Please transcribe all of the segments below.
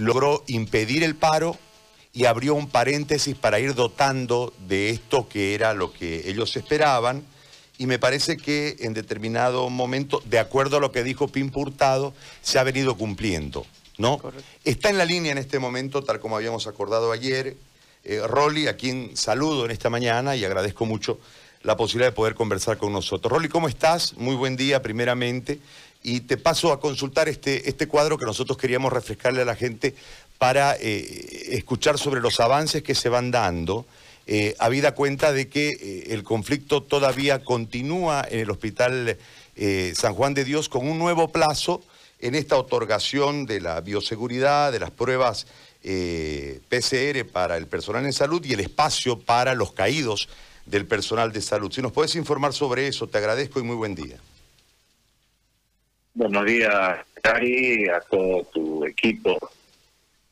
logró impedir el paro y abrió un paréntesis para ir dotando de esto que era lo que ellos esperaban. Y me parece que en determinado momento, de acuerdo a lo que dijo Pim Hurtado, se ha venido cumpliendo. ¿no? Está en la línea en este momento, tal como habíamos acordado ayer, eh, Rolly, a quien saludo en esta mañana y agradezco mucho la posibilidad de poder conversar con nosotros. Rolly, ¿cómo estás? Muy buen día, primeramente. Y te paso a consultar este, este cuadro que nosotros queríamos refrescarle a la gente para eh, escuchar sobre los avances que se van dando, eh, habida cuenta de que eh, el conflicto todavía continúa en el Hospital San Juan de Dios con un nuevo plazo en esta otorgación de la bioseguridad, de las pruebas PCR para el personal en salud y el espacio para los caídos del personal de salud. Si nos puedes informar sobre eso, te agradezco y muy buen día. Buenos días, Cari, a todo tu equipo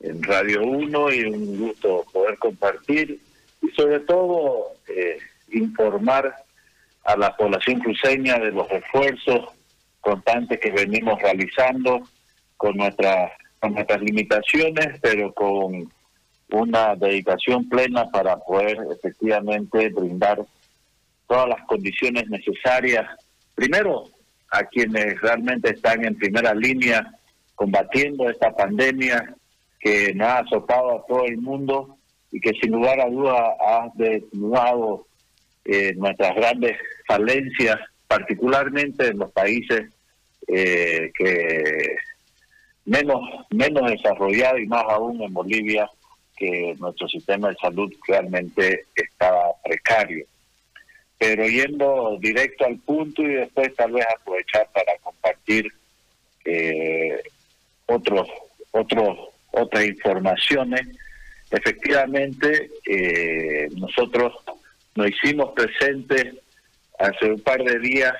en Radio 1 y un gusto poder compartir y sobre todo eh, informar a la población cruceña de los esfuerzos constantes que venimos realizando con nuestras con nuestras limitaciones, pero con una dedicación plena para poder efectivamente brindar todas las condiciones necesarias, primero a quienes realmente están en primera línea combatiendo esta pandemia que nos ha azotado a todo el mundo y que sin lugar a duda ha desnudado eh, nuestras grandes falencias, particularmente en los países eh, que menos, menos desarrollados y más aún en Bolivia, que nuestro sistema de salud realmente estaba precario. Pero yendo directo al punto y después tal vez aprovechar para compartir eh, otros otros otras informaciones. Efectivamente, eh, nosotros nos hicimos presentes hace un par de días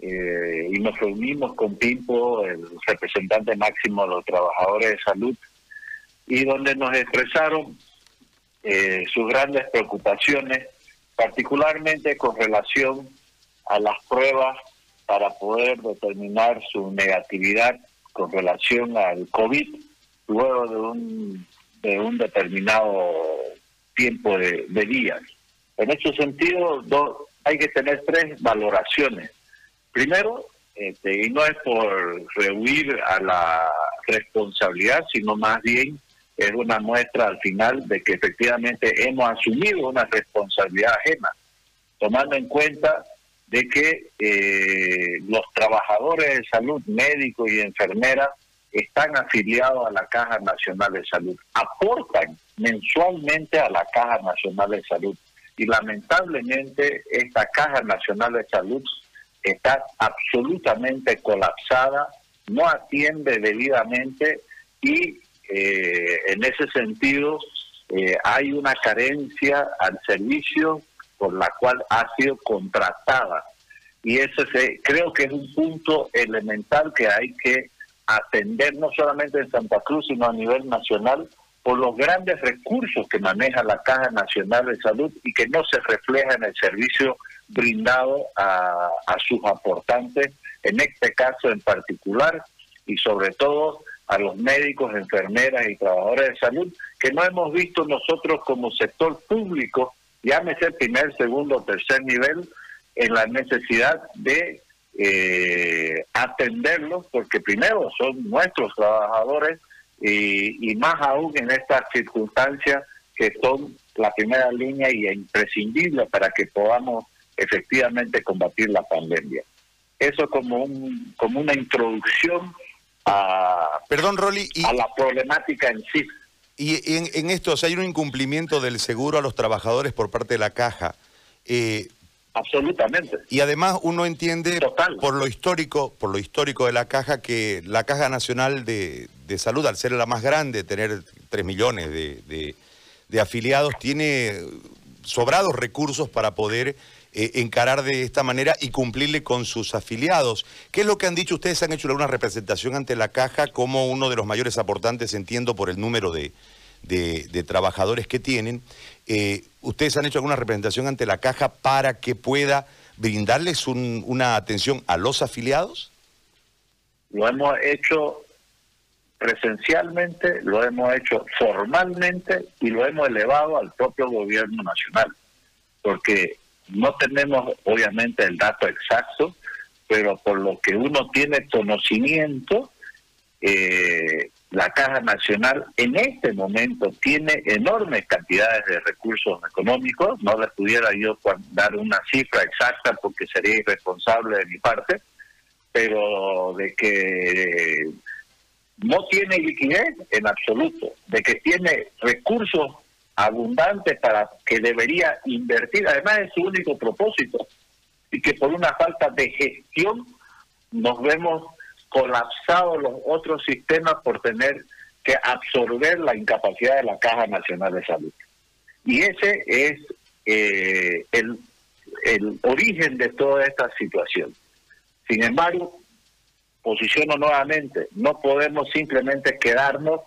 eh, y nos reunimos con Pimpo, el representante máximo de los trabajadores de salud, y donde nos expresaron eh, sus grandes preocupaciones, particularmente con relación a las pruebas para poder determinar su negatividad con relación al COVID luego de un, de un determinado tiempo de, días. En ese sentido, hay que tener tres valoraciones. Primero, este, y no es por rehuir a la responsabilidad, sino más bien es una muestra al final de que efectivamente hemos asumido una responsabilidad ajena, tomando en cuenta de que eh, los trabajadores de salud, médicos y enfermeras, están afiliados a la Caja Nacional de Salud, aportan mensualmente a la Caja Nacional de Salud. Y lamentablemente esta Caja Nacional de Salud está absolutamente colapsada, no atiende debidamente y eh, en ese sentido eh, hay una carencia al servicio por la cual ha sido contratada. Y ese se, creo que es un punto elemental que hay que atender no solamente en Santa Cruz, sino a nivel nacional, por los grandes recursos que maneja la Caja Nacional de Salud y que no se refleja en el servicio brindado a, sus aportantes, en este caso en particular, y sobre todo a los médicos, enfermeras y trabajadores de salud, que no hemos visto nosotros como sector público, llámese primer, segundo, tercer nivel, en la necesidad de eh, atenderlos, porque primero son nuestros trabajadores y, más aún en estas circunstancias que son la primera línea y imprescindible para que podamos efectivamente combatir la pandemia. Eso como un como una introducción a, Perdón, Rolly, a la problemática en sí. Y en, en esto, o sea, hay un incumplimiento del seguro a los trabajadores por parte de la caja. Eh, Absolutamente. Y además uno entiende por lo histórico, por lo histórico de la caja, que la Caja Nacional de, Salud, al ser la más grande, tener 3 millones de, afiliados, tiene sobrados recursos para poder eh, encarar de esta manera y cumplirle con sus afiliados. ¿Qué es lo que han dicho? Ustedes han hecho alguna representación ante la caja como uno de los mayores aportantes, entiendo, por el número de, de, trabajadores que tienen. Eh, ¿Ustedes han hecho alguna representación ante la caja para que pueda brindarles una atención a los afiliados? Lo hemos hecho presencialmente, lo hemos hecho formalmente y lo hemos elevado al propio gobierno nacional, porque no tenemos obviamente el dato exacto, pero por lo que uno tiene conocimiento, eh, la Caja Nacional en este momento tiene enormes cantidades de recursos económicos, no les pudiera yo dar una cifra exacta porque sería irresponsable de mi parte, pero de que no tiene liquidez en absoluto, de que tiene recursos abundantes para que debería invertir, además es su único propósito, y que por una falta de gestión nos vemos colapsados los otros sistemas por tener que absorber la incapacidad de la Caja Nacional de Salud. Y ese es eh, el, el origen de toda esta situación. Sin embargo, posiciono nuevamente, no podemos simplemente quedarnos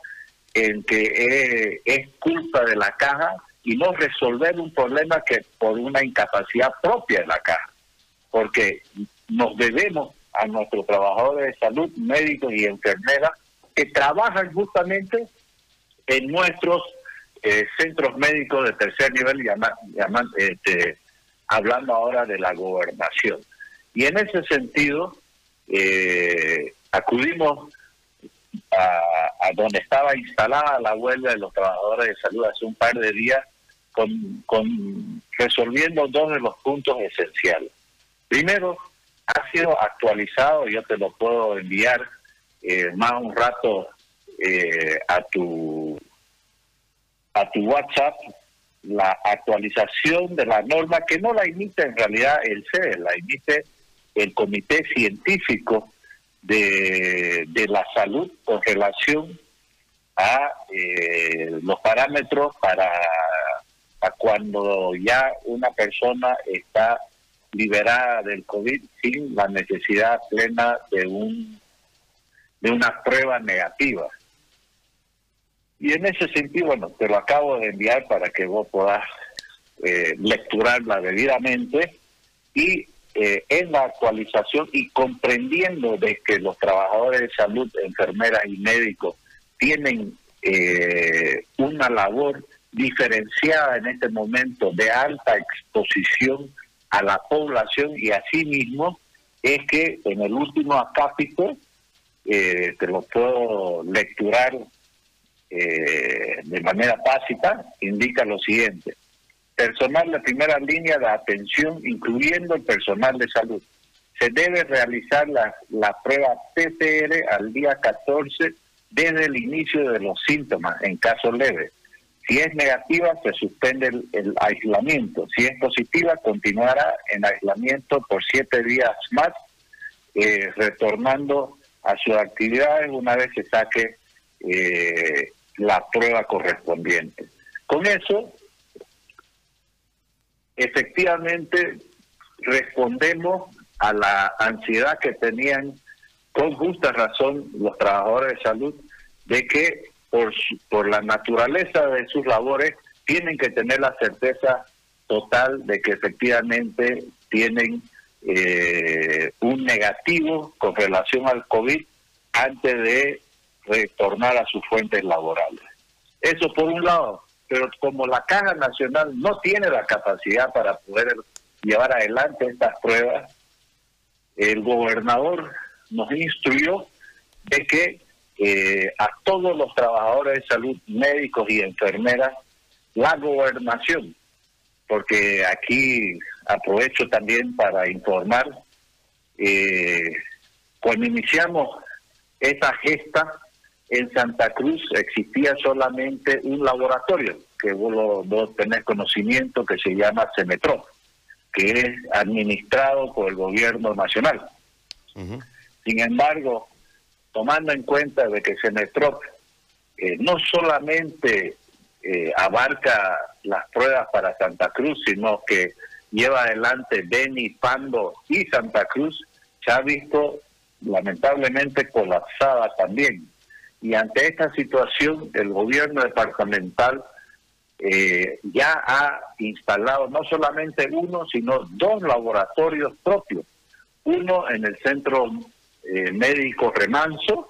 en que eh, es, culpa de la caja y no resolver un problema que por una incapacidad propia de la caja, porque nos debemos a nuestros trabajadores de salud, médicos y enfermeras que trabajan justamente en nuestros eh, centros médicos de tercer nivel, este, hablando ahora de la gobernación. Y en ese sentido, eh, acudimos a, donde estaba instalada la huelga de los trabajadores de salud hace un par de días, con, con resolviendo dos de los puntos esenciales. Primero, ha sido actualizado, yo te lo puedo enviar eh, más un rato eh, a tu a tu WhatsApp la actualización de la norma que no la emite en realidad el CEDE, la emite el Comité Científico de, de la Salud con relación a eh, los parámetros para, cuando ya una persona está liberada del COVID sin la necesidad plena de un de una prueba negativa. Y en ese sentido, bueno, te lo acabo de enviar para que vos puedas eh, lecturarla debidamente y eh, en la actualización y comprendiendo de que los trabajadores de salud, enfermeras y médicos tienen eh, una labor diferenciada en este momento de alta exposición a la población y asimismo es que en el último acápite, eh, te lo puedo lecturar eh, de manera tácita, indica lo siguiente. Personal de primera línea de atención, incluyendo el personal de salud. Se debe realizar la, la prueba PCR al día 14 desde el inicio de los síntomas, en caso leve si es negativa, se suspende el, aislamiento. Si es positiva, continuará en aislamiento por siete días más, eh, retornando a sus actividades una vez que saque eh, la prueba correspondiente. Con eso, efectivamente, respondemos a la ansiedad que tenían con justa razón los trabajadores de salud de que por, por la naturaleza de sus labores, tienen que tener la certeza total de que efectivamente tienen eh, un negativo con relación al COVID antes de retornar a sus fuentes laborales. Eso por un lado, pero como la Caja Nacional no tiene la capacidad para poder llevar adelante estas pruebas, el gobernador nos instruyó de que eh, a todos los trabajadores de salud, médicos y enfermeras, la gobernación, porque aquí aprovecho también para informar, eh, cuando iniciamos esa gesta, en Santa Cruz existía solamente un laboratorio, que vos, vos tenés conocimiento, que se llama CEMETRO, que es administrado por el gobierno nacional. Sin embargo, tomando en cuenta de que Senestrop eh, no solamente eh, abarca las pruebas para Santa Cruz, sino que lleva adelante Beni, Pando y Santa Cruz, se ha visto lamentablemente colapsada también. Y ante esta situación, el gobierno departamental eh, ya ha instalado no solamente uno, sino dos laboratorios propios. Uno en el centro eh, médico Remanso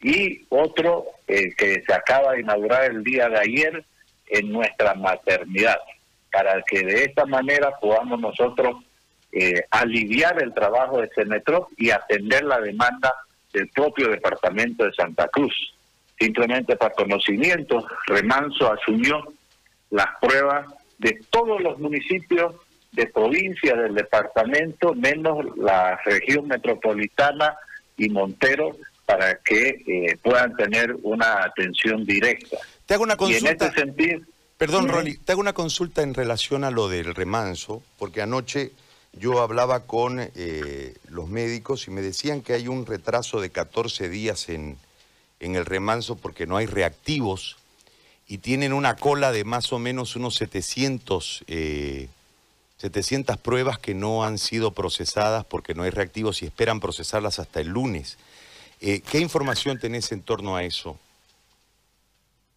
y otro eh, que se acaba de inaugurar el día de ayer en nuestra maternidad, para que de esta manera podamos nosotros eh, aliviar el trabajo de Cenetrop y atender la demanda del propio departamento de Santa Cruz. Simplemente para conocimiento, Remanso asumió las pruebas de todos los municipios de provincia del departamento, menos la región metropolitana y Montero, para que eh, puedan tener una atención directa. Te hago una consulta. en este sentido, Perdón, te hago una consulta en relación a lo del remanso, porque anoche yo hablaba con eh, los médicos y me decían que hay un retraso de 14 días en, en el remanso porque no hay reactivos y tienen una cola de más o menos unos 700, 700 eh, pruebas que no han sido procesadas porque no hay reactivos y esperan procesarlas hasta el lunes. Eh, ¿Qué información tenés en torno a eso?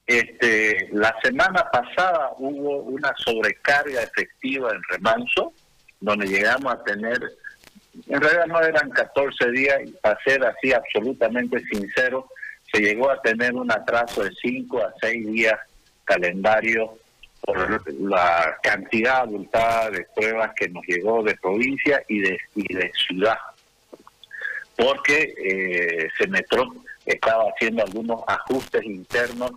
Este, la semana pasada hubo una sobrecarga efectiva en remanso, donde llegamos a tener, en realidad no eran 14 días, para ser así absolutamente sincero, se llegó a tener un atraso de 5 a 6 días calendario por la cantidad abultada de pruebas que nos llegó de provincia y de, y de ciudad, porque eh, Semetro estaba haciendo algunos ajustes internos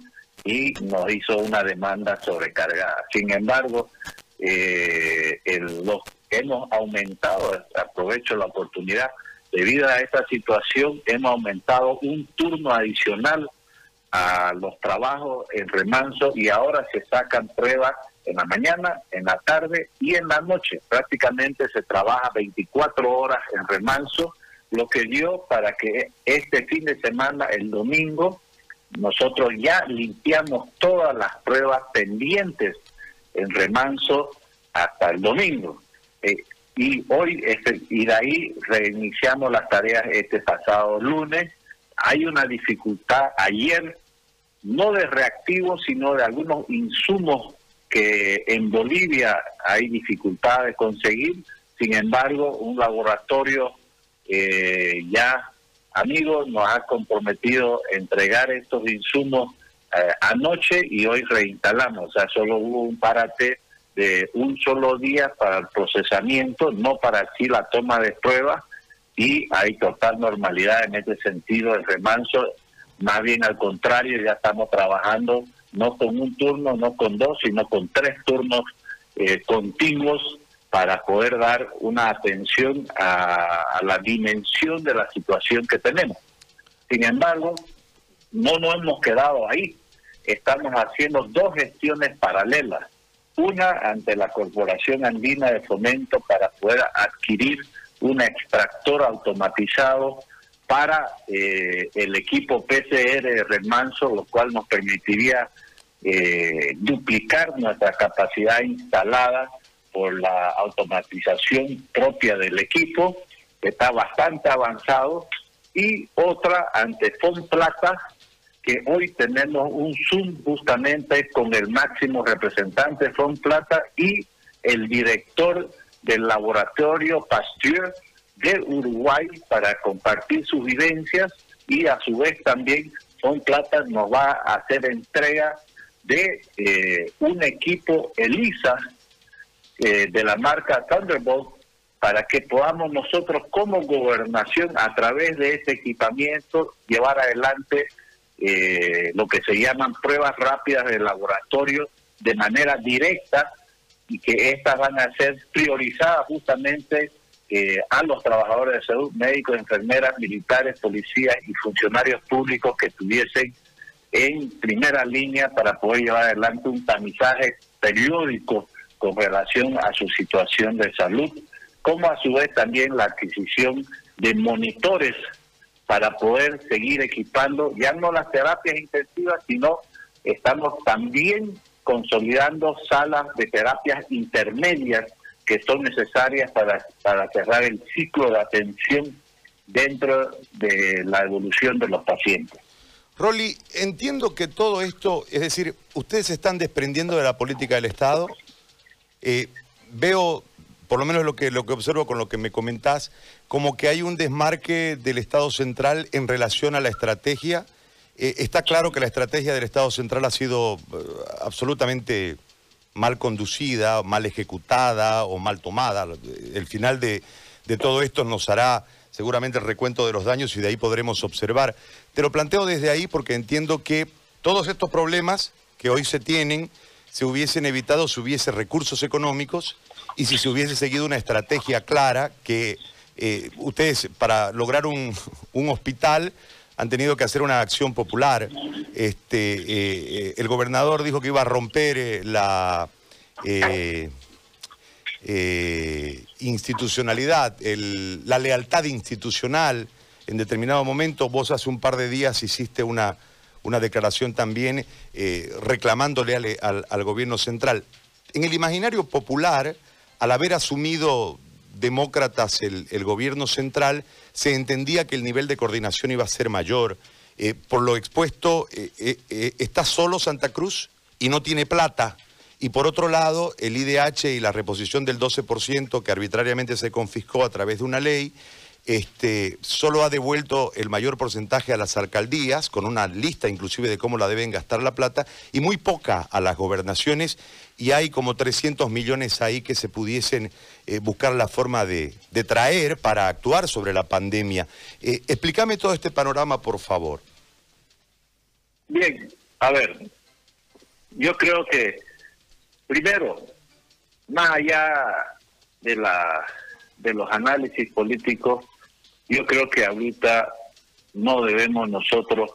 y nos hizo una demanda sobrecargada. Sin embargo, eh, el, los hemos aumentado, aprovecho la oportunidad, debido a esta situación, hemos aumentado un turno adicional a los trabajos en remanso y ahora se sacan pruebas en la mañana, en la tarde y en la noche. Prácticamente se trabaja 24 horas en remanso, lo que dio para que este fin de semana, el domingo, nosotros ya limpiamos todas las pruebas pendientes en remanso hasta el domingo. Eh, y hoy, este, y de ahí reiniciamos las tareas este pasado lunes. Hay una dificultad ayer, no de reactivos, sino de algunos insumos que en Bolivia hay dificultad de conseguir. Sin embargo, un laboratorio eh, ya amigos, nos ha comprometido entregar estos insumos eh, anoche y hoy reinstalamos. O sea, solo hubo un parate de un solo día para el procesamiento, no para así la toma de pruebas y hay total normalidad en este sentido el remanso. Más bien al contrario, ya estamos trabajando no con un turno, no con dos, sino con tres turnos eh, continuos para poder dar una atención a, la dimensión de la situación que tenemos. Sin embargo, no nos hemos quedado ahí. Estamos haciendo dos gestiones paralelas. Una ante la Corporación Andina de Fomento para poder adquirir un extractor automatizado para eh, el equipo PCR remanso, lo cual nos permitiría eh, duplicar nuestra capacidad instalada por la automatización propia del equipo, que está bastante avanzado, y otra ante Plata, que hoy tenemos un Zoom justamente con el máximo representante de Plata y el director del laboratorio Pasteur de Uruguay para compartir sus vivencias y a su vez también Plata nos va a hacer entrega de eh, un equipo ELISA eh, de la marca Thunderbolt para que podamos nosotros como gobernación a través de este equipamiento llevar adelante eh, lo que se llaman pruebas rápidas de laboratorio de manera directa y que estas van a ser priorizadas justamente eh, a los trabajadores de salud, médicos, enfermeras, militares, policías y funcionarios públicos que estuviesen en primera línea para poder llevar adelante un tamizaje periódico con relación a su situación de salud, como a su vez también la adquisición de monitores para poder seguir equipando ya no las terapias intensivas, sino estamos también consolidando salas de terapias intermedias que son necesarias para, para cerrar el ciclo de atención dentro de la evolución de los pacientes. Rolly, entiendo que todo esto, es decir, ustedes se están desprendiendo de la política del Estado, eh, veo, por lo menos lo que, lo que observo con lo que me comentás, como que hay un desmarque del Estado central en relación a la estrategia Eh, está claro que la estrategia del Estado Central ha sido eh, absolutamente mal conducida, mal ejecutada o mal tomada. El final de, todo esto nos hará seguramente el recuento de los daños y de ahí podremos observar. Te lo planteo desde ahí porque entiendo que todos estos problemas que hoy se tienen se hubiesen evitado si hubiese recursos económicos y si se hubiese seguido una estrategia clara que eh, ustedes para lograr un, hospital han tenido que hacer una acción popular. Este, eh, eh, el gobernador dijo que iba a romper eh, la institucionalidad, la lealtad institucional. En determinado momento, vos hace un par de días hiciste una, una declaración también reclamándole al, al gobierno central. En el imaginario popular, al haber asumido demócratas el, gobierno central, se entendía que el nivel de coordinación iba a ser mayor. Eh, por lo expuesto, eh, eh, está solo Santa Cruz y no tiene plata. Y por otro lado, el IDH y la reposición del 12% que arbitrariamente se confiscó a través de una ley, este, solo ha devuelto el mayor porcentaje a las alcaldías, con una lista inclusive de cómo la deben gastar la plata, y muy poca a las gobernaciones, y hay como 300 millones ahí que se pudiesen eh, buscar la forma de, traer para actuar sobre la pandemia. Eh, explícame todo este panorama, por favor. Bien, a ver, yo creo que, primero, más allá de, la, de los análisis políticos, yo creo que ahorita no debemos nosotros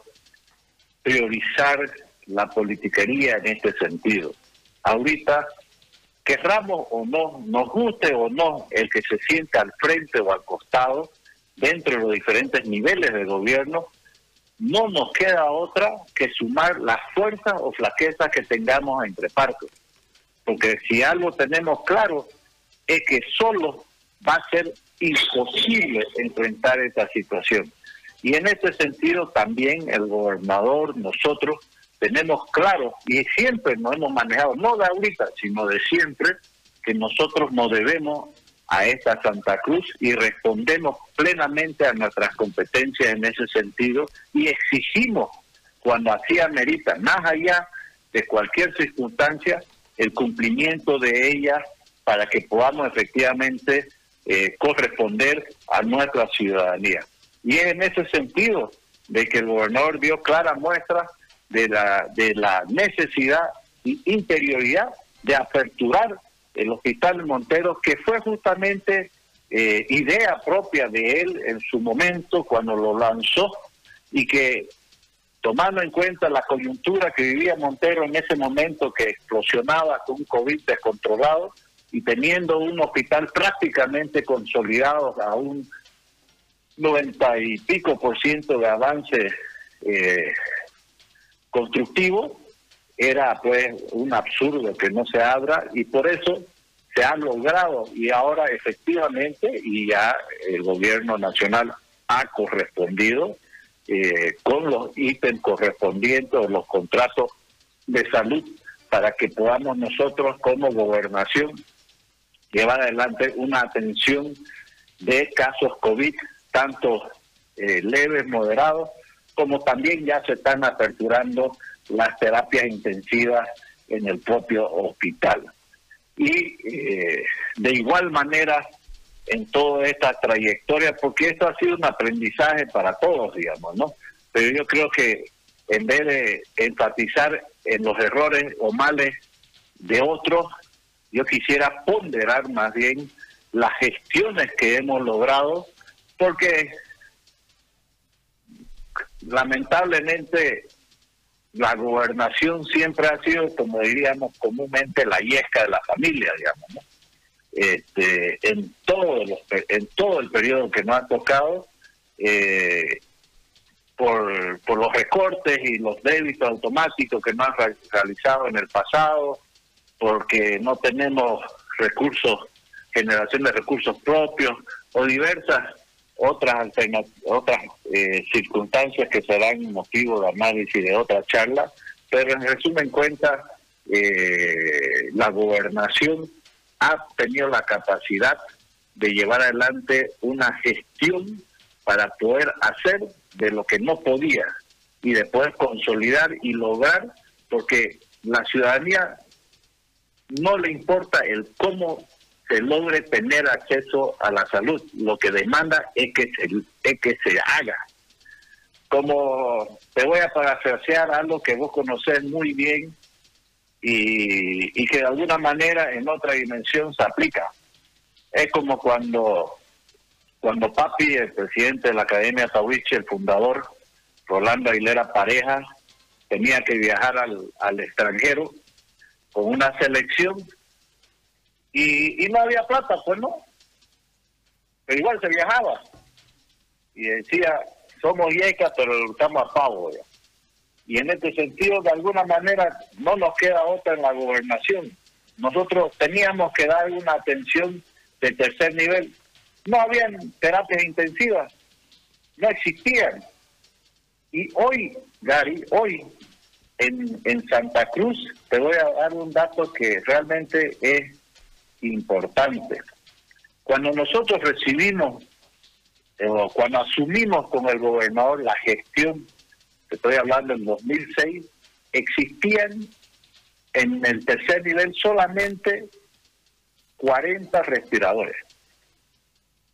priorizar la politiquería en este sentido. Ahorita, querramos o no, nos guste o no el que se sienta al frente o al costado, dentro de los diferentes niveles de gobierno, no nos queda otra que sumar las fuerzas o flaquezas que tengamos entre partes. Porque si algo tenemos claro es que solo va a ser imposible enfrentar esta situación. Y en ese sentido también el gobernador, nosotros, tenemos claro y siempre nos hemos manejado, no de ahorita, sino de siempre, que nosotros nos debemos a esta Santa Cruz y respondemos plenamente a nuestras competencias en ese sentido y exigimos cuando así amerita, más allá de cualquier circunstancia, el cumplimiento de ellas para que podamos efectivamente eh, corresponder a nuestra ciudadanía. Y es en ese sentido de que el gobernador dio clara muestra de la, de la necesidad y interioridad de aperturar el Hospital Montero, que fue justamente eh, idea propia de él en su momento cuando lo lanzó y que tomando en cuenta la coyuntura que vivía Montero en ese momento que explosionaba con un COVID descontrolado, y teniendo un hospital prácticamente consolidado a un noventa y pico por ciento de avance eh, constructivo, era pues un absurdo que no se abra y por eso se ha logrado y ahora efectivamente y ya el gobierno nacional ha correspondido eh, con los ítems correspondientes los contratos de salud para que podamos nosotros como gobernación llevar adelante una atención de casos COVID, tanto eh, leves, moderados, como también ya se están aperturando las terapias intensivas en el propio hospital. Y eh, de igual manera, en toda esta trayectoria, porque esto ha sido un aprendizaje para todos, digamos, ¿no? Pero yo creo que en vez de enfatizar en los errores o males de otros, yo quisiera ponderar más bien las gestiones que hemos logrado, porque lamentablemente la gobernación siempre ha sido, como diríamos comúnmente, la yesca de la familia, digamos, este, en todo en todo el periodo que nos ha tocado, eh, por, por los recortes y los débitos automáticos que nos han realizado en el pasado, porque no tenemos recursos, generación de recursos propios o diversas otras otras eh, circunstancias que serán motivo de análisis de otra charla, pero en resumen cuenta, eh, la gobernación ha tenido la capacidad de llevar adelante una gestión para poder hacer de lo que no podía y después consolidar y lograr, porque la ciudadanía no le importa el cómo se logre tener acceso a la salud, lo que demanda es que se, es que se haga. Como te voy a parafrasear algo que vos conocés muy bien y, que de alguna manera en otra dimensión se aplica. Es como cuando, cuando Papi, el presidente de la Academia Tawiche, el fundador, Rolando Aguilera Pareja, tenía que viajar al, al extranjero con una selección y, y no había plata, pues no. Pero igual se viajaba. Y decía, somos yeca, pero estamos a pavo. Y en este sentido, de alguna manera, no nos queda otra en la gobernación. Nosotros teníamos que dar una atención de tercer nivel. No habían terapias intensivas, no existían. Y hoy, Gary, hoy en, en Santa Cruz, te voy a dar un dato que realmente es importante. Cuando nosotros recibimos, eh, o cuando asumimos con el gobernador la gestión, te estoy hablando en 2006, existían en el tercer nivel solamente 40 respiradores.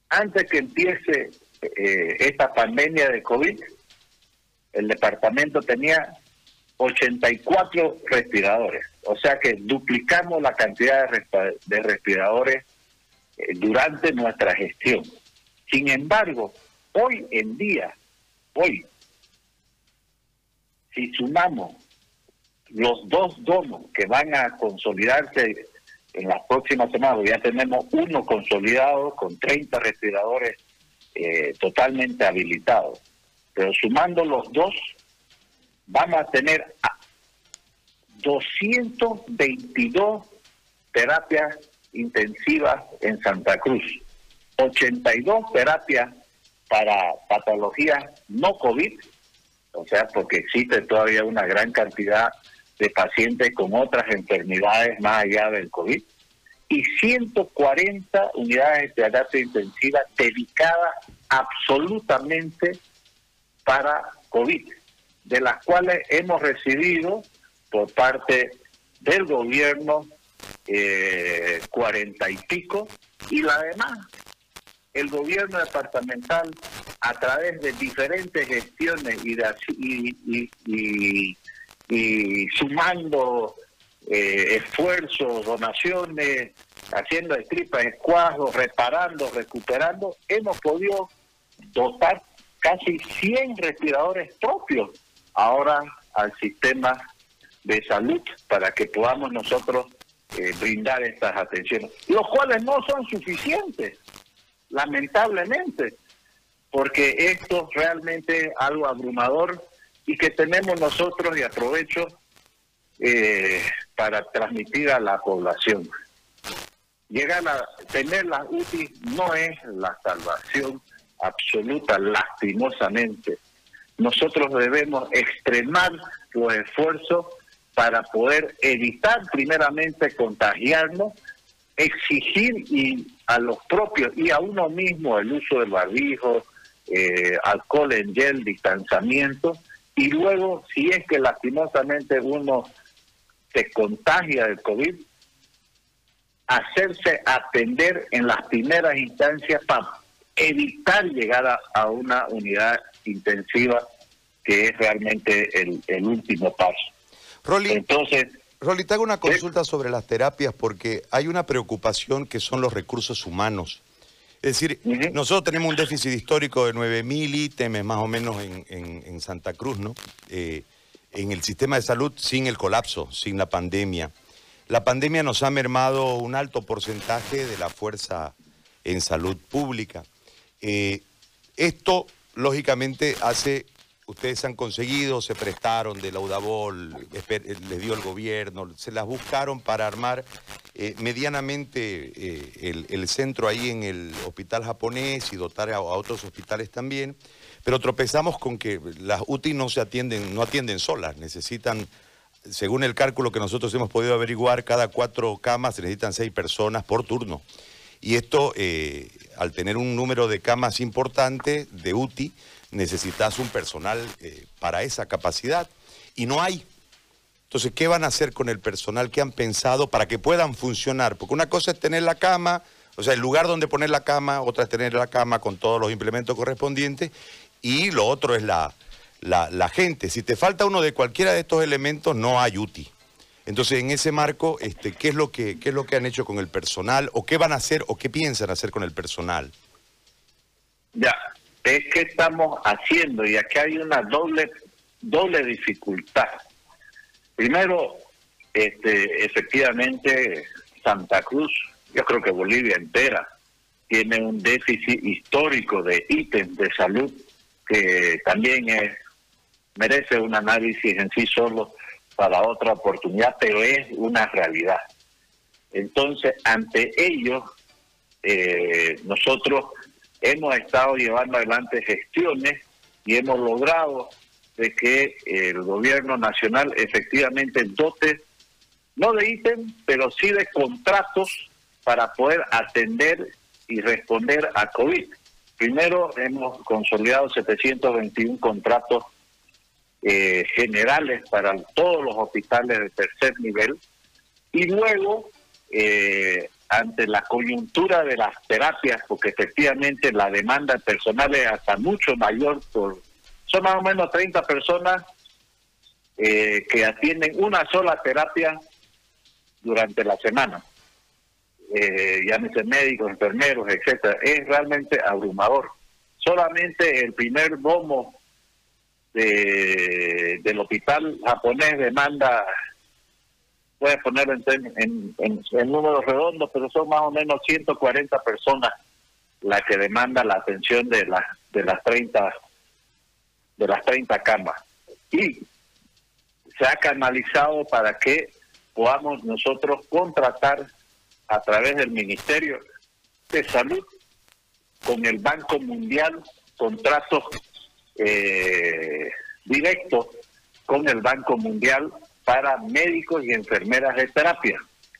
Antes que empiece eh, esta pandemia de COVID, el departamento tenía 84 respiradores. O sea que duplicamos la cantidad de, respiradores eh, durante nuestra gestión. Sin embargo, hoy en día, hoy, si sumamos los dos domos que van a consolidarse en las próximas semanas, ya tenemos uno consolidado con 30 respiradores eh, totalmente habilitados, pero sumando los dos, vamos a tener 222 terapias intensivas en Santa Cruz, 82 terapias para patologías no COVID, o sea, porque existe todavía una gran cantidad de pacientes con otras enfermedades más allá del COVID, y 140 unidades de terapia intensiva dedicadas absolutamente para COVID, de las cuales hemos recibido por parte del gobierno eh, cuarenta y pico y la demás. El gobierno departamental a través de diferentes gestiones y, y, y, sumando eh, esfuerzos, donaciones, haciendo estripas, escuajos, reparando, recuperando, hemos podido dotar casi 100 respiradores propios ahora al sistema de salud para que podamos nosotros eh, brindar estas atenciones, los cuales no son suficientes, lamentablemente, porque esto es realmente algo abrumador y que tenemos nosotros, y aprovecho, eh, para transmitir a la población. Llegar a tener la UTI no es la salvación absoluta, lastimosamente. Nosotros debemos extremar los esfuerzos para poder evitar primeramente contagiarnos, exigir y a los propios y a uno mismo el uso del barbijo, eh, alcohol en gel, distanciamiento, y luego si es que lastimosamente uno se contagia del COVID, hacerse atender en las primeras instancias para evitar llegar a, una unidad intensiva que es realmente el último paso. Rolly, Entonces, te hago una consulta sobre las terapias porque hay una preocupación que son los recursos humanos. Es decir, nosotros tenemos un déficit histórico de 9.000 ítems más o menos en, Santa Cruz, ¿no? Eh, en el sistema de salud sin el colapso, sin la pandemia. La pandemia nos ha mermado un alto porcentaje de la fuerza en salud pública. Eh, esto, lógicamente, hace ustedes han conseguido, se prestaron de la UDABOL, les dio el gobierno, se las buscaron para armar eh, medianamente eh, el, centro ahí en el hospital japonés y dotar a, otros hospitales también, pero tropezamos con que las UTI no se atienden, no atienden solas, necesitan, según el cálculo que nosotros hemos podido averiguar, cada cuatro camas se necesitan seis personas por turno. Y esto, eh, al tener un número de camas importante de UTI, necesitas un personal eh, para esa capacidad y no hay. Entonces, ¿qué van a hacer con el personal que han pensado para que puedan funcionar? Porque una cosa es tener la cama, o sea, el lugar donde poner la cama, otra es tener la cama con todos los implementos correspondientes y lo otro es la, la, gente. Si te falta uno de cualquiera de estos elementos, no hay UTI. Entonces, en ese marco, este, ¿qué, es lo que, ¿qué es lo que han hecho con el personal? ¿O qué van a hacer o qué piensan hacer con el personal? Ya, es que estamos haciendo y aquí hay una doble, doble dificultad. Primero, este, efectivamente, Santa Cruz, yo creo que Bolivia entera, tiene un déficit histórico de ítems de salud que también es, merece un análisis en sí solo para otra oportunidad, pero es una realidad. Entonces, ante ello, eh, nosotros hemos estado llevando adelante gestiones y hemos logrado de que el gobierno nacional efectivamente dote, no de ítem, pero sí de contratos para poder atender y responder a COVID. Primero hemos consolidado 721 contratos eh, generales para todos los hospitales de tercer nivel y luego eh, ante la coyuntura de las terapias, porque efectivamente la demanda personal es hasta mucho mayor, por son más o menos 30 personas eh, que atienden una sola terapia durante la semana. Eh, llámese médicos, enfermeros, etcétera, es realmente abrumador. Solamente el primer domo de, del hospital japonés demanda, puede ponerlo en, en, números redondos, pero son más o menos 140 personas las que demanda la atención de, las de las 30 de las 30 camas. Y se ha canalizado para que podamos nosotros contratar a través del Ministerio de Salud con el Banco Mundial contratos eh, directos con el Banco Mundial para médicos y enfermeras de terapia.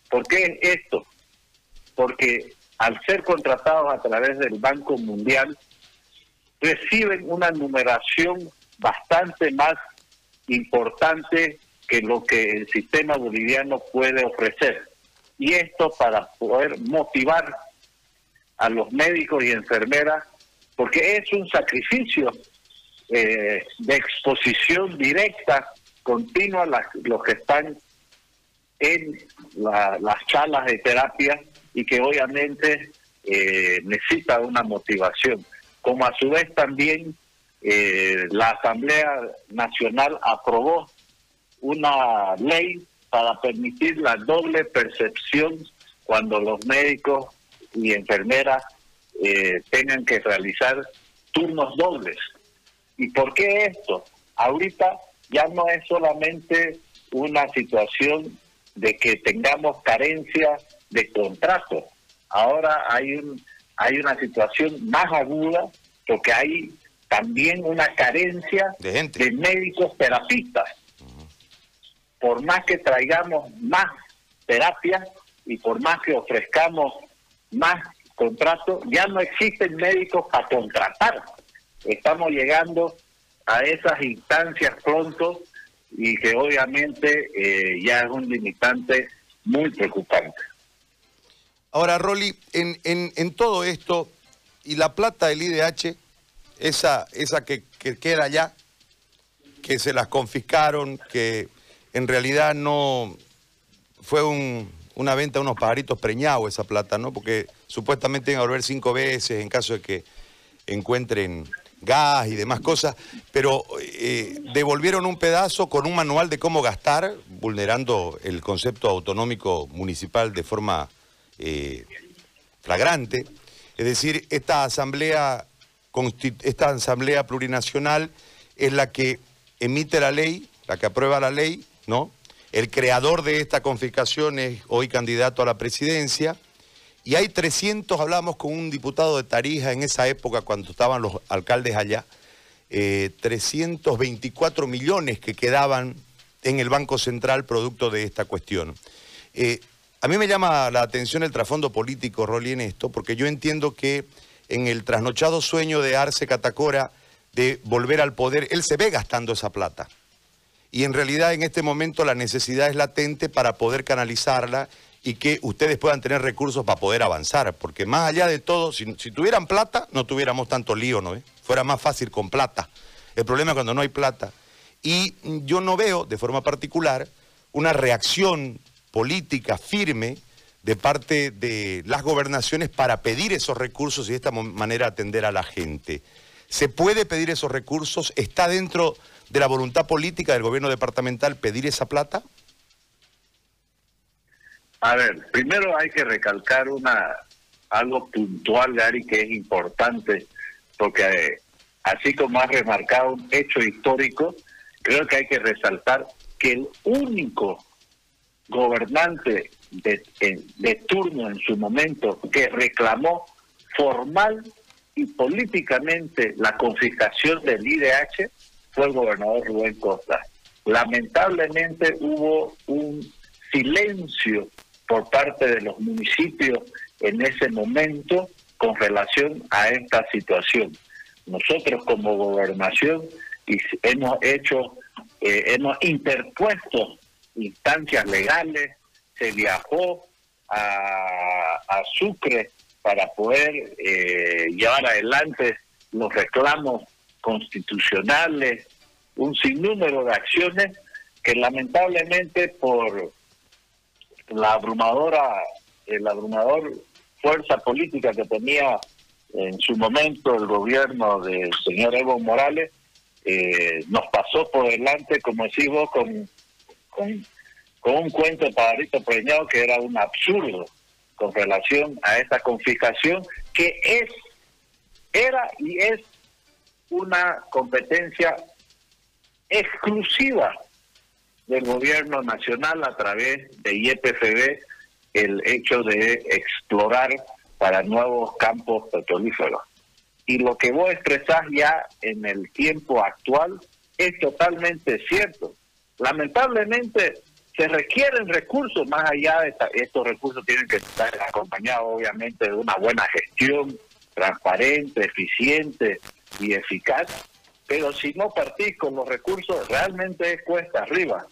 ¿Por qué esto? Porque al ser contratados a través del Banco Mundial, reciben una numeración bastante más importante que lo que el sistema boliviano puede ofrecer. Y esto para poder motivar a los médicos y enfermeras, porque es un sacrificio eh, de exposición directa, continua, los que están en las charlas de terapia y que obviamente eh, necesita una motivación. Como a su vez también eh, la Asamblea Nacional aprobó una ley para permitir la doble percepción cuando los médicos y enfermeras tengan que realizar turnos dobles. ¿Y por qué esto? Ahorita ya no es solamente una situación de que tengamos carencia de contrato. Ahora hay un hay una situación más aguda porque hay también una carencia de, médicos terapistas. Por más que traigamos más terapias y por más que ofrezcamos más contratos, ya no existen médicos para contratar estamos llegando a esas instancias pronto y que obviamente eh, ya es un limitante muy preocupante. Ahora, Rolly, en, en, en, todo esto, y la plata del IDH, esa, esa que, queda allá, que se las confiscaron, que en realidad no fue un, una venta de unos pajaritos preñados esa plata, ¿no? Porque supuestamente iban a volver cinco veces en caso de que encuentren gas y demás cosas, pero eh, devolvieron un pedazo con un manual de cómo gastar, vulnerando el concepto autonómico municipal de forma eh, flagrante. Es decir, esta asamblea, esta asamblea plurinacional es la que emite la ley, la que aprueba la ley, ¿no? El creador de esta confiscación es hoy candidato a la presidencia. Y hay 300, hablamos con un diputado de Tarija en esa época cuando estaban los alcaldes allá, 324 eh, millones que quedaban en el Banco Central producto de esta cuestión. Eh, a mí me llama la atención el trasfondo político, Rolly, en esto, porque yo entiendo que en el trasnochado sueño de Arce Catacora de volver al poder, él se ve gastando esa plata. Y en realidad en este momento la necesidad es latente para poder canalizarla y que ustedes puedan tener recursos para poder avanzar. Porque más allá de todo, si, tuvieran plata, no tuviéramos tanto lío, ¿no? Fuera más fácil con plata. El problema es cuando no hay plata. Y yo no veo, de forma particular, una reacción política firme de parte de las gobernaciones para pedir esos recursos y de esta manera atender a la gente. ¿Se puede pedir esos recursos? ¿Está dentro de la voluntad política del gobierno departamental pedir esa plata? A ver, primero hay que recalcar una algo puntual, Gary, que es importante, porque eh, así como ha remarcado un hecho histórico, creo que hay que resaltar que el único gobernante de turno en su momento que reclamó formal y políticamente la confiscación del IDH fue el gobernador Rubén Costa. Lamentablemente hubo un silencio por parte de los municipios en ese momento con relación a esta situación. Nosotros como gobernación hemos hecho, eh, hemos interpuesto instancias legales, se viajó a, Sucre para poder eh, llevar adelante los reclamos constitucionales, un sinnúmero de acciones que lamentablemente por la abrumadora, el abrumador fuerza política que tenía en su momento el gobierno del señor Evo Morales, eh, nos pasó por delante, como decimos, con, con, un cuento de Pajarito Preñado que era un absurdo con relación a esta confiscación que es, era y es una competencia exclusiva del gobierno nacional a través de IEPFB el hecho de explorar para nuevos campos petrolíferos. Y lo que vos expresás ya en el tiempo actual es totalmente cierto. Lamentablemente se requieren recursos más allá de estos recursos tienen que estar acompañados obviamente de una buena gestión transparente, eficiente y eficaz, pero si no partís con los recursos realmente es cuesta arriba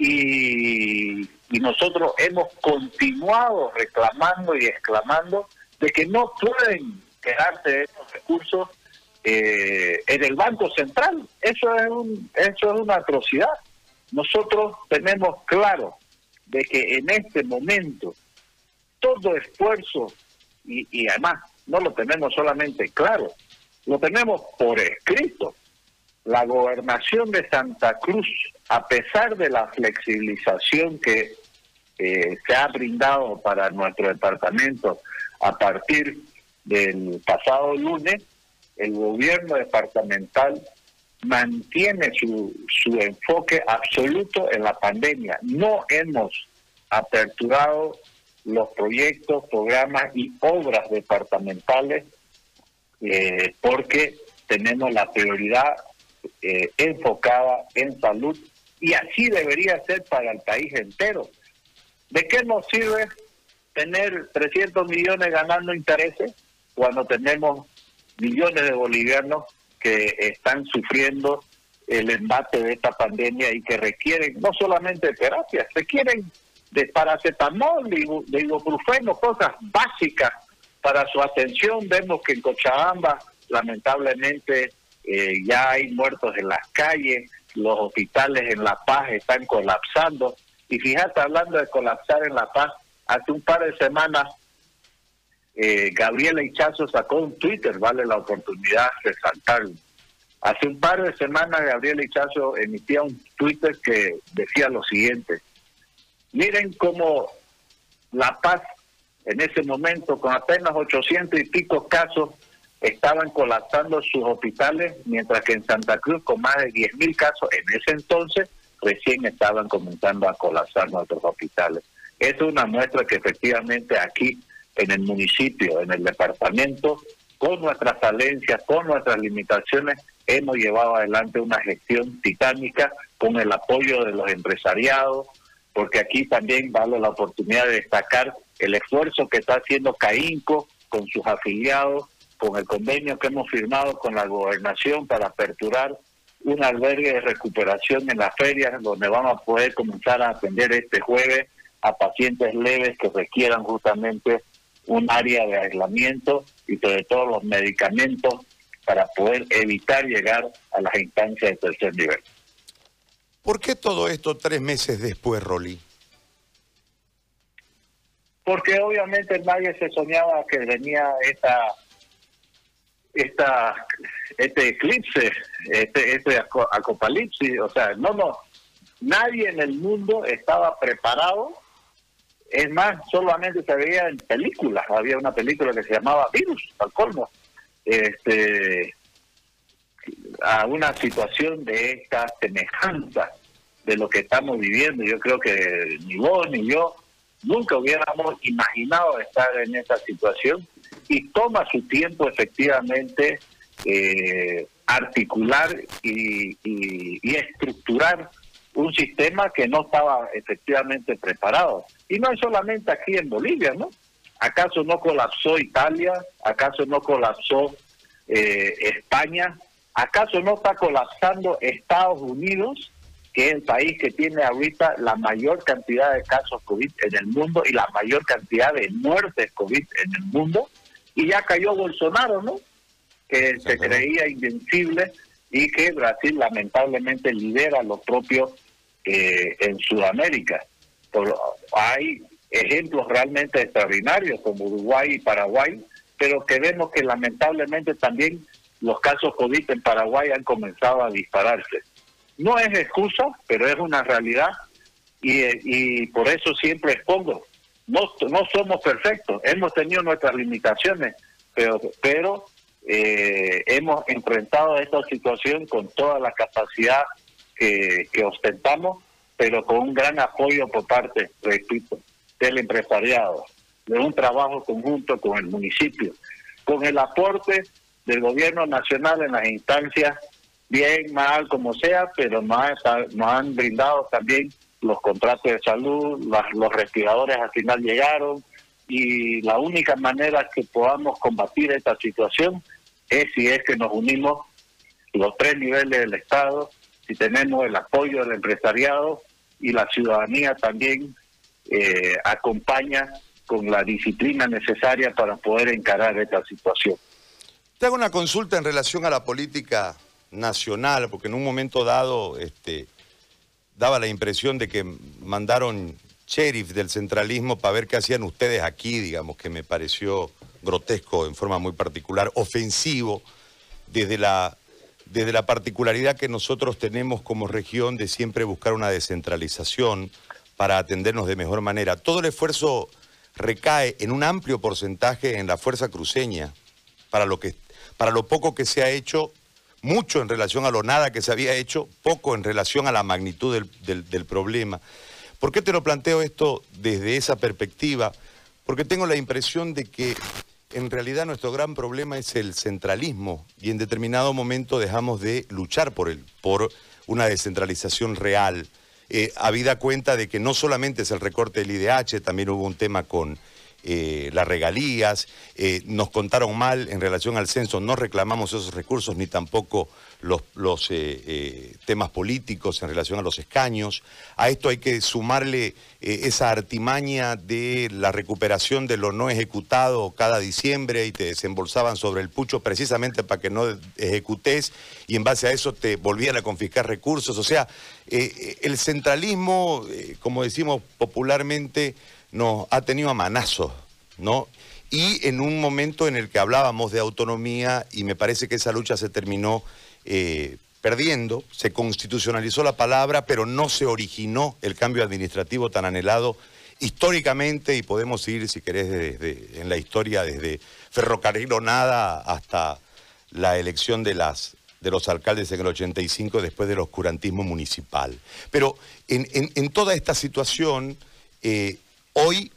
y, nosotros hemos continuado reclamando y exclamando de que no pueden quedarse esos recursos eh, en el Banco Central. Eso es, un, eso es una atrocidad. Nosotros tenemos claro de que en este momento todo esfuerzo, y, y además no lo tenemos solamente claro, lo tenemos por escrito. La gobernación de Santa Cruz a pesar de la flexibilización que eh, se ha brindado para nuestro departamento a partir del pasado lunes, el gobierno departamental mantiene su, su enfoque absoluto en la pandemia. No hemos aperturado los proyectos, programas y obras departamentales eh, porque tenemos la prioridad eh, enfocada en salud y así debería ser para el país entero. ¿De qué nos sirve tener 300 millones ganando intereses cuando tenemos millones de bolivianos que están sufriendo el embate de esta pandemia y que requieren no solamente terapia, requieren de paracetamol, de ibuprofeno, cosas básicas para su atención. Vemos que en Cochabamba lamentablemente eh, ya hay muertos en las calles, los hospitales en La Paz están colapsando. Y fíjate, hablando de colapsar en La Paz, hace un par de semanas eh, Gabriela Hichazo sacó un Twitter, vale la oportunidad de resaltarlo. Hace un par de semanas Gabriela Hichazo emitía un Twitter que decía lo siguiente, miren cómo La Paz en ese momento, con apenas 800 y pico casos, estaban colapsando sus hospitales, mientras que en Santa Cruz, con más de 10.000 casos en ese entonces, recién estaban comenzando a colapsar nuestros hospitales. Es una muestra que efectivamente aquí en el municipio, en el departamento, con nuestras falencias, con nuestras limitaciones, hemos llevado adelante una gestión titánica con el apoyo de los empresariados, porque aquí también vale la oportunidad de destacar el esfuerzo que está haciendo CAINCO con sus afiliados con el convenio que hemos firmado con la gobernación para aperturar un albergue de recuperación en las ferias donde vamos a poder comenzar a atender este jueves a pacientes leves que requieran justamente un área de aislamiento y sobre todo los medicamentos para poder evitar llegar a las instancias de tercer nivel. ¿Por qué todo esto tres meses después, Rolí? Porque obviamente nadie se soñaba que venía esta, esta, este eclipse, este, este apocalipsis. O sea, no, no, nadie en el mundo estaba preparado. Es más, solamente se veía en películas. Había una película que se llamaba Virus, al colmo este, a una situación de esta semejanza de lo que estamos viviendo. Yo creo que ni vos ni yo nunca hubiéramos imaginado estar en esta situación y toma su tiempo efectivamente eh, articular y, estructurar un sistema que no estaba efectivamente preparado. Y no es solamente aquí en Bolivia, ¿no? ¿Acaso no colapsó Italia? ¿Acaso no colapsó eh, España? ¿Acaso no está colapsando Estados Unidos, que es el país que tiene ahorita la mayor cantidad de casos COVID en el mundo y la mayor cantidad de muertes COVID en el mundo? Y ya cayó Bolsonaro, ¿no? Que se creía invencible y que Brasil lamentablemente lidera lo propio eh, en Sudamérica. Por, hay ejemplos realmente extraordinarios como Uruguay y Paraguay, pero que vemos que lamentablemente también los casos COVID en Paraguay han comenzado a dispararse. No es excusa, pero es una realidad y, y por eso siempre expongo. No, no somos perfectos, hemos tenido nuestras limitaciones, pero, pero eh, hemos enfrentado esta situación con toda la capacidad que, que ostentamos, pero con un gran apoyo por parte, repito, del empresariado, de un trabajo conjunto con el municipio, con el aporte del gobierno nacional en las instancias, bien, mal, como sea, pero nos, han brindado también los contratos de salud, los respiradores al final llegaron y la única manera que podamos combatir esta situación es si es que nos unimos los tres niveles del Estado, si tenemos el apoyo del empresariado y la ciudadanía también eh, acompaña con la disciplina necesaria para poder encarar esta situación. Te hago una consulta en relación a la política nacional, porque en un momento dado este, daba la impresión de que mandaron sheriff del centralismo para ver qué hacían ustedes aquí, digamos, que me pareció grotesco en forma muy particular, ofensivo, desde la, desde la particularidad que nosotros tenemos como región de siempre buscar una descentralización para atendernos de mejor manera. Todo el esfuerzo recae en un amplio porcentaje en la fuerza cruceña, para lo, que, para lo poco que se ha hecho, mucho en relación a lo nada que se había hecho, poco en relación a la magnitud del, del problema. ¿Por qué te lo planteo esto desde esa perspectiva? Porque tengo la impresión de que en realidad nuestro gran problema es el centralismo y en determinado momento dejamos de luchar por, él, por una descentralización real eh, habida cuenta de que no solamente es el recorte del IDH, también hubo un tema con eh, las regalías, eh, nos contaron mal en relación al censo, no reclamamos esos recursos ni tampoco los, eh, temas políticos en relación a los escaños. A esto hay que sumarle esa artimaña de la recuperación de lo no ejecutado cada diciembre y te desembolsaban sobre el pucho precisamente para que no ejecutes y en base a eso te volvían a confiscar recursos. O sea, el centralismo, como decimos popularmente, nos ha tenido a manazos, ¿no? Y en un momento en el que hablábamos de autonomía y me parece que esa lucha se terminó eh, perdiendo, se constitucionalizó la palabra, pero no se originó el cambio administrativo tan anhelado históricamente y podemos ir, si querés, desde, en la historia desde Ferrocarril o nada hasta la elección de, las, de los alcaldes en el 85 después del oscurantismo municipal. Pero en, toda esta situación... Eh, Hoy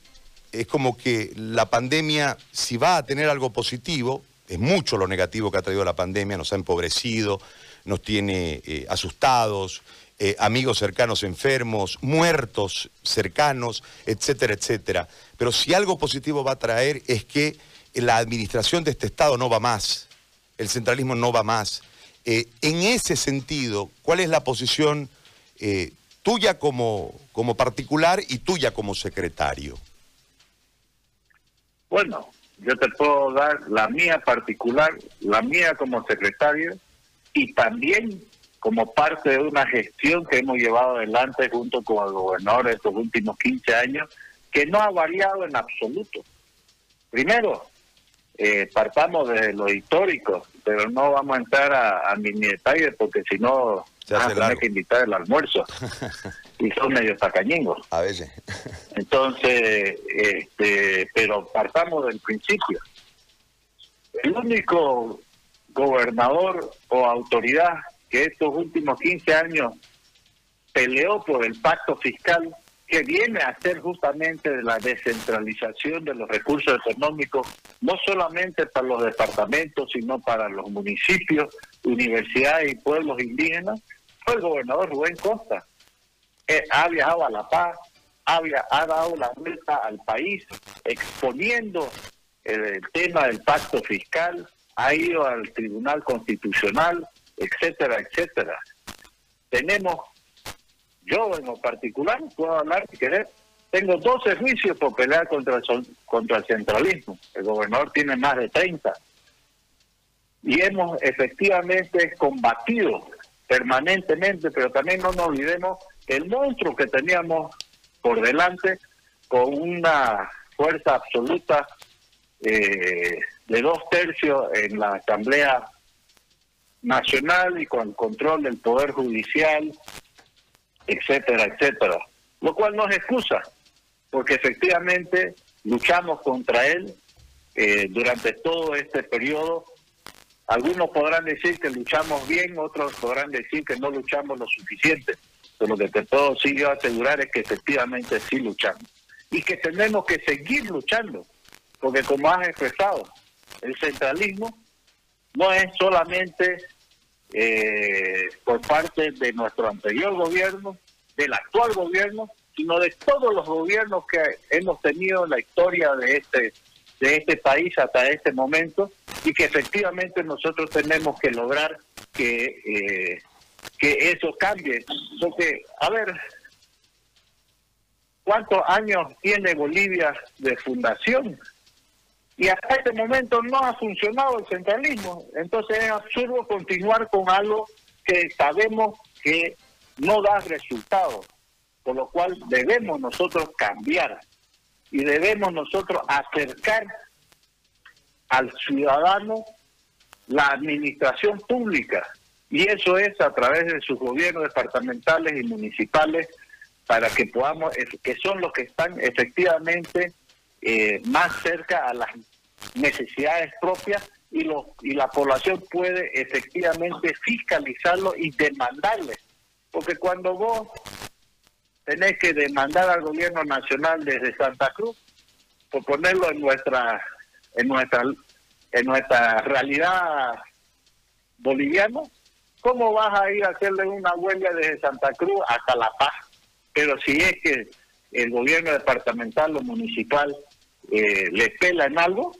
es como que la pandemia, si va a tener algo positivo, es mucho lo negativo que ha traído la pandemia, nos ha empobrecido, nos tiene eh, asustados, eh, amigos cercanos enfermos, muertos cercanos, etcétera, etcétera. Pero si algo positivo va a traer es que la administración de este Estado no va más, el centralismo no va más. Eh, en ese sentido, ¿cuál es la posición tuya como, como particular y tuya como secretario? Bueno, yo te puedo dar la mía particular, la mía como secretario y también como parte de una gestión que hemos llevado adelante junto con el gobernador estos últimos 15 años, que no ha variado en absoluto. Primero, eh, partamos de lo histórico, pero no vamos a entrar a, a detalles porque si no, vamos a tener que invitar el almuerzo. y son medio tacañingos. A veces. Entonces, este, pero partamos del principio. El único gobernador o autoridad que estos últimos 15 años peleó por el pacto fiscal que viene a ser justamente de la descentralización de los recursos económicos, no solamente para los departamentos, sino para los municipios, universidades y pueblos indígenas, fue el gobernador Rubén Costa. Eh, ha viajado a La Paz, ha, dado la vuelta al país exponiendo el tema del pacto fiscal, ha ido al Tribunal Constitucional, etcétera, etcétera. Tenemos, yo en lo particular, puedo hablar si querés, tengo 12 juicios por pelear contra el, contra el centralismo. El gobernador tiene más de 30. Y hemos efectivamente combatido permanentemente, pero también no nos olvidemos el monstruo que teníamos por delante con una fuerza absoluta eh, de dos tercios en la Asamblea Nacional y con control del Poder Judicial, etcétera, etcétera. Lo cual no es excusa, porque efectivamente luchamos contra él eh, durante todo este periodo. Algunos podrán decir que luchamos bien, otros podrán decir que no luchamos lo suficiente. Pero lo que te puedo sí yo asegurar es que efectivamente sí luchamos. Y que tenemos que seguir luchando, porque como has expresado, el centralismo no es solamente eh, por parte de nuestro anterior gobierno, del actual gobierno, sino de todos los gobiernos que hemos tenido en la historia de este de este país hasta este momento y que efectivamente nosotros tenemos que lograr que eh, que eso cambie. Porque a ver cuántos años tiene Bolivia de fundación y hasta este momento no ha funcionado el centralismo. Entonces es absurdo continuar con algo que sabemos que no da resultados, por lo cual debemos nosotros cambiar y debemos nosotros acercar al ciudadano la administración pública y eso es a través de sus gobiernos departamentales y municipales para que podamos, que son los que están efectivamente eh, más cerca a las necesidades propias y, lo, y la población puede efectivamente fiscalizarlo y demandarle. Porque cuando vos tenés que demandar al gobierno nacional desde Santa Cruz, por ponerlo en nuestra, en nuestra, en nuestra realidad boliviana, ¿cómo vas a ir a hacerle una huelga desde Santa Cruz hasta La Paz? Pero si es que el gobierno departamental o municipal eh, le pela en algo,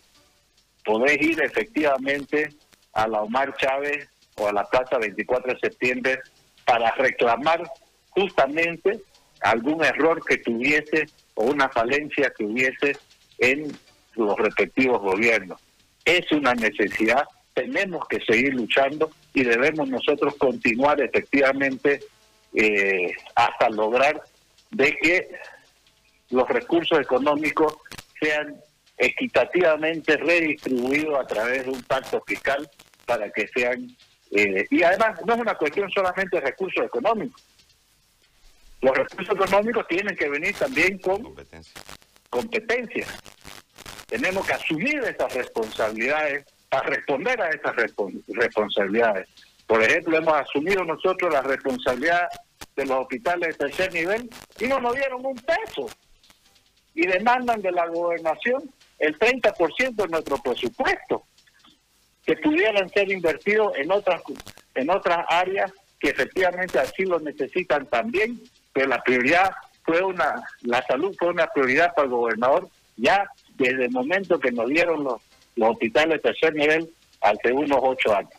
podés ir efectivamente a la Omar Chávez o a la Plaza 24 de septiembre para reclamar justamente algún error que tuviese o una falencia que hubiese en los respectivos gobiernos. Es una necesidad, tenemos que seguir luchando y debemos nosotros continuar efectivamente eh, hasta lograr de que los recursos económicos sean equitativamente redistribuidos a través de un pacto fiscal para que sean... Eh, y además no es una cuestión solamente de recursos económicos. Los recursos económicos tienen que venir también con competencia. Tenemos que asumir esas responsabilidades para responder a esas responsabilidades. Por ejemplo, hemos asumido nosotros la responsabilidad de los hospitales de tercer nivel y no nos dieron un peso. Y demandan de la gobernación el 30% de nuestro presupuesto, que pudieran ser invertidos en otras, en otras áreas que efectivamente así lo necesitan también, pero la prioridad fue una, la salud fue una prioridad para el gobernador ya desde el momento que nos dieron los los hospitales de tercer nivel hace unos ocho años.